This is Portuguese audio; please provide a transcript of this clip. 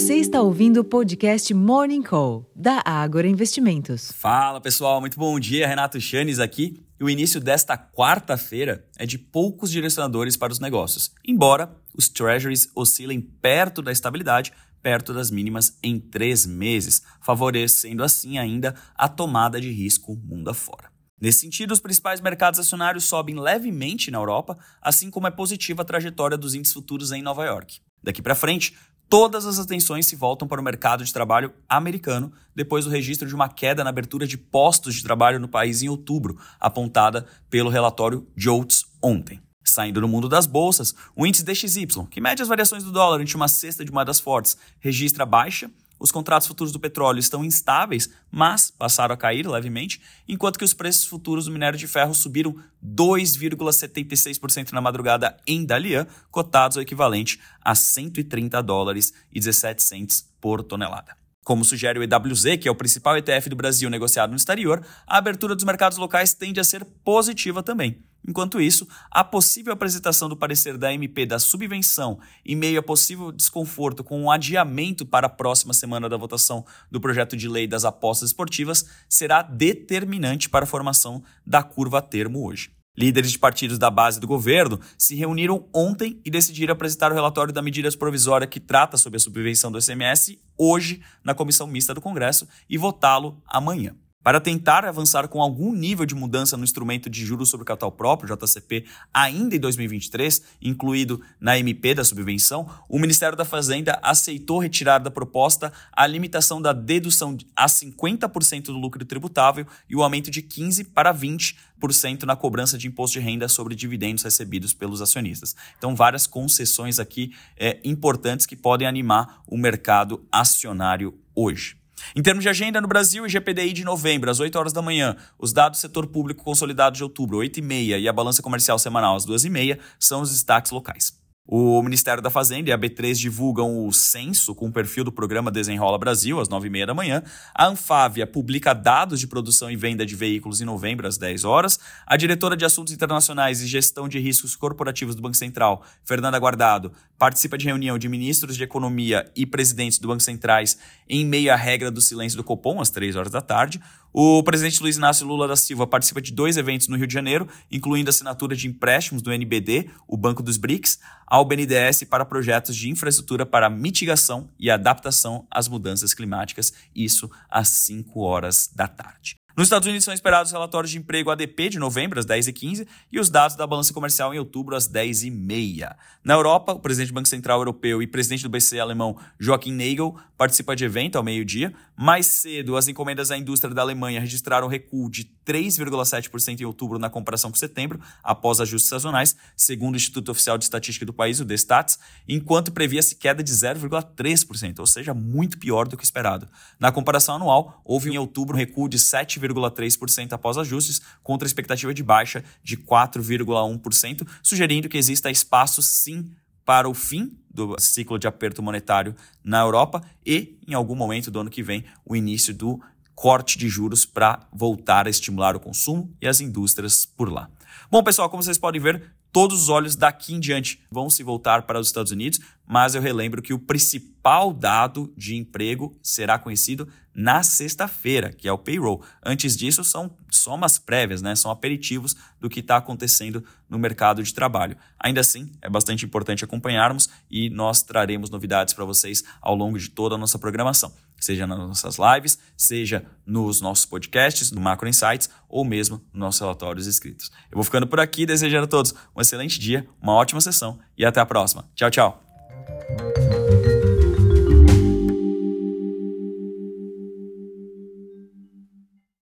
Você está ouvindo o podcast Morning Call, da Ágora Investimentos. Fala pessoal, muito bom dia. Renato Chanes aqui. E o início desta quarta-feira é de poucos direcionadores para os negócios, embora os treasuries oscilem perto da estabilidade, perto das mínimas em três meses, favorecendo assim ainda a tomada de risco mundo afora. Nesse sentido, os principais mercados acionários sobem levemente na Europa, assim como é positiva a trajetória dos índices futuros em Nova York. Daqui para frente, todas as atenções se voltam para o mercado de trabalho americano depois do registro de uma queda na abertura de postos de trabalho no país em outubro, apontada pelo relatório JOLTS ontem. Saindo no mundo das bolsas, o índice DXY, que mede as variações do dólar entre uma cesta de moedas fortes, registra baixa os contratos futuros do petróleo estão instáveis, mas passaram a cair levemente, enquanto que os preços futuros do minério de ferro subiram 2,76% na madrugada em Dalian, cotados ao equivalente a 130 dólares e 17 cents por tonelada. Como sugere o EWZ, que é o principal ETF do Brasil negociado no exterior, a abertura dos mercados locais tende a ser positiva também. Enquanto isso, a possível apresentação do parecer da MP da subvenção em meio a possível desconforto com um adiamento para a próxima semana da votação do projeto de lei das apostas esportivas será determinante para a formação da curva a termo hoje. Líderes de partidos da base do governo se reuniram ontem e decidiram apresentar o relatório da medida provisória que trata sobre a subvenção do SMS hoje na comissão mista do Congresso e votá-lo amanhã. Para tentar avançar com algum nível de mudança no instrumento de juros sobre capital próprio, JCP, ainda em 2023, incluído na MP da subvenção, o Ministério da Fazenda aceitou retirar da proposta a limitação da dedução a 50% do lucro tributável e o aumento de 15% para 20% na cobrança de imposto de renda sobre dividendos recebidos pelos acionistas. Então, várias concessões aqui é, importantes que podem animar o mercado acionário hoje. Em termos de agenda, no Brasil, IGPDI de novembro, às 8 horas da manhã, os dados do setor público consolidado de outubro, 8 e meia, e a balança comercial semanal, às 2 e meia, são os destaques locais. O Ministério da Fazenda e a B3 divulgam o censo com o perfil do programa Desenrola Brasil, às 9h30 da manhã. A Anfávia publica dados de produção e venda de veículos em novembro, às 10 horas. A diretora de Assuntos Internacionais e Gestão de Riscos Corporativos do Banco Central, Fernanda Guardado, participa de reunião de ministros de Economia e presidentes do Banco Centrais em meio à regra do silêncio do Copom, às 3 horas da tarde. O presidente Luiz Inácio Lula da Silva participa de dois eventos no Rio de Janeiro, incluindo a assinatura de empréstimos do NBD, o Banco dos BRICS, ao BNDES para projetos de infraestrutura para mitigação e adaptação às mudanças climáticas, isso às 5 horas da tarde. Nos Estados Unidos são esperados relatórios de emprego ADP de novembro, às 10h15, e os dados da balança comercial em outubro, às 10h30. Na Europa, o presidente do Banco Central Europeu e presidente do BCE alemão Joachim Nagel participam de evento ao meio-dia. Mais cedo, as encomendas à indústria da Alemanha registraram recuo de 3,7% em outubro na comparação com setembro, após ajustes sazonais, segundo o Instituto Oficial de Estatística do país, o Destats, enquanto previa-se queda de 0,3%, ou seja, muito pior do que esperado. Na comparação anual, houve em outubro um recuo de 7, 4,3% após ajustes, contra a expectativa de baixa de 4,1%, sugerindo que exista espaço sim para o fim do ciclo de aperto monetário na Europa e, em algum momento do ano que vem, o início do corte de juros para voltar a estimular o consumo e as indústrias por lá. Bom, pessoal, como vocês podem ver, todos os olhos daqui em diante vão se voltar para os Estados Unidos, mas eu relembro que o principal dado de emprego será conhecido na sexta-feira, que é o payroll. Antes disso, são somas prévias, né? são aperitivos do que está acontecendo no mercado de trabalho. Ainda assim, é bastante importante acompanharmos e nós traremos novidades para vocês ao longo de toda a nossa programação, seja nas nossas lives, seja nos nossos podcasts, no Macro Insights ou mesmo nos nossos relatórios escritos. Eu vou ficando por aqui, desejando a todos um excelente dia, uma ótima sessão e até a próxima. Tchau, tchau.